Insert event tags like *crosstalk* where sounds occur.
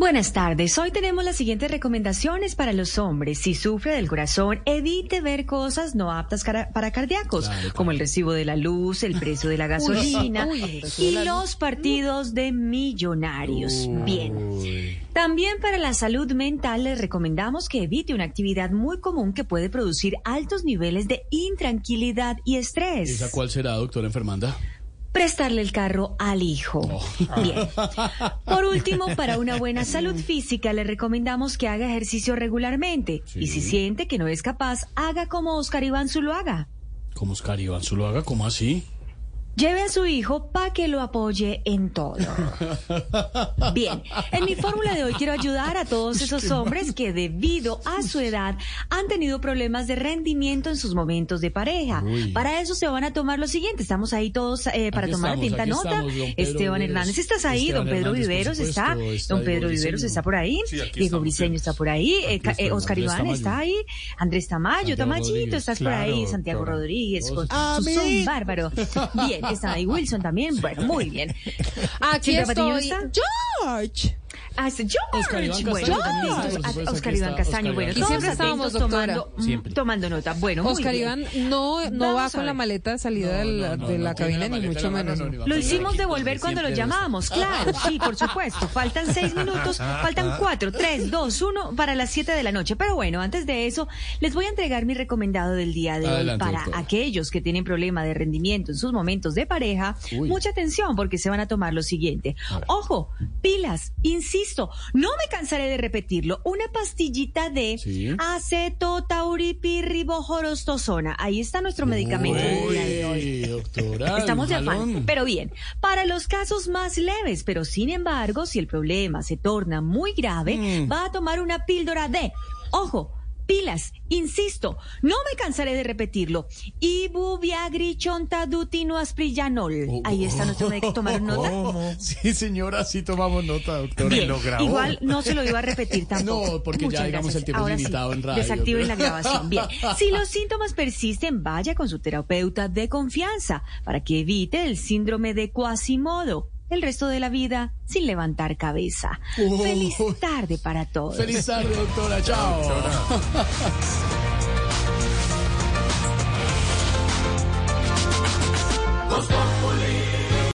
buenas tardes. Hoy tenemos las siguientes recomendaciones para los hombres. Si sufre del corazón, evite ver cosas no aptas para cardíacos, como el recibo de la luz, el precio de la gasolina y los partidos de millonarios. Bien. También para la salud mental les recomendamos que evite una actividad muy común que puede producir altos niveles de intranquilidad y estrés. ¿Esa cuál será, doctora enfermanda? Prestarle el carro al hijo. Bien. *laughs* Por último, para una buena salud física, le recomendamos que haga ejercicio regularmente. Y si siente que no es capaz, haga como Oscar Iván Zuluaga. ¿Como Oscar Iván Zuluaga? ¿Cómo así? Lleve a su hijo para que lo apoye en todo. *laughs* Bien, en mi fórmula de hoy quiero ayudar a todos esos hombres que debido a su edad han tenido problemas de rendimiento en sus momentos de pareja. Para eso se van a tomar lo siguiente. Estamos ahí todos eh, para tomar atenta nota. Esteban Hernández, ¿estás ahí? don Pedro Viveros está. don Pedro Viveros está por ahí. Diego Briceño está por ahí. Eh, eh, Oscar Iván está ahí. Andrés Tamayo, Tamayito, estás por ahí. Santiago Rodríguez. Son bárbaro. *laughs* Bien está ahí Wilson también. Bueno, muy bien. *laughs* Aquí estoy. George. Ah, George. Oscar Iván Castaño. Oscar Iván Castaño. Bueno, y siempre estábamos tomando, tomando nota. Bueno, Oscar Iván no, no va con la maleta de salida de la, de la cabina, ni mucho menos. Lo hicimos devolver cuando lo llamábamos, claro, sí, por supuesto. Faltan seis minutos, faltan cuatro, tres, dos, uno para las siete de la noche. Pero bueno, antes de eso, les voy a entregar mi recomendado del día de hoy para aquellos que tienen problema de rendimiento en sus momentos de pareja. Mucha atención porque se van a tomar lo siguiente. Ojo, pilas, insisto no me cansaré de repetirlo, una pastillita de ¿Sí? acetotauripirribojorostosona. Ahí está nuestro medicamento Doctora, Estamos de afán. Pero bien, para los casos más leves, pero sin embargo, si el problema se torna muy grave, mm. va a tomar una píldora de, ojo, pilas, insisto, no me cansaré de repetirlo. Ibuviagrichontadutino asprillanol. Oh, Ahí está nuestro médico, ¿tomaron nota? Sí, señora, sí tomamos nota, doctora. igual no se lo iba a repetir *laughs* tampoco. No, porque ya digamos el tiempo limitado en radio. Desactiven la grabación. Bien, *laughs* si los síntomas persisten, vaya con su terapeuta de confianza para que evite el síndrome de Quasimodo el resto de la vida sin levantar cabeza. Feliz tarde para todos. Feliz tarde, doctora. Chao. *laughs*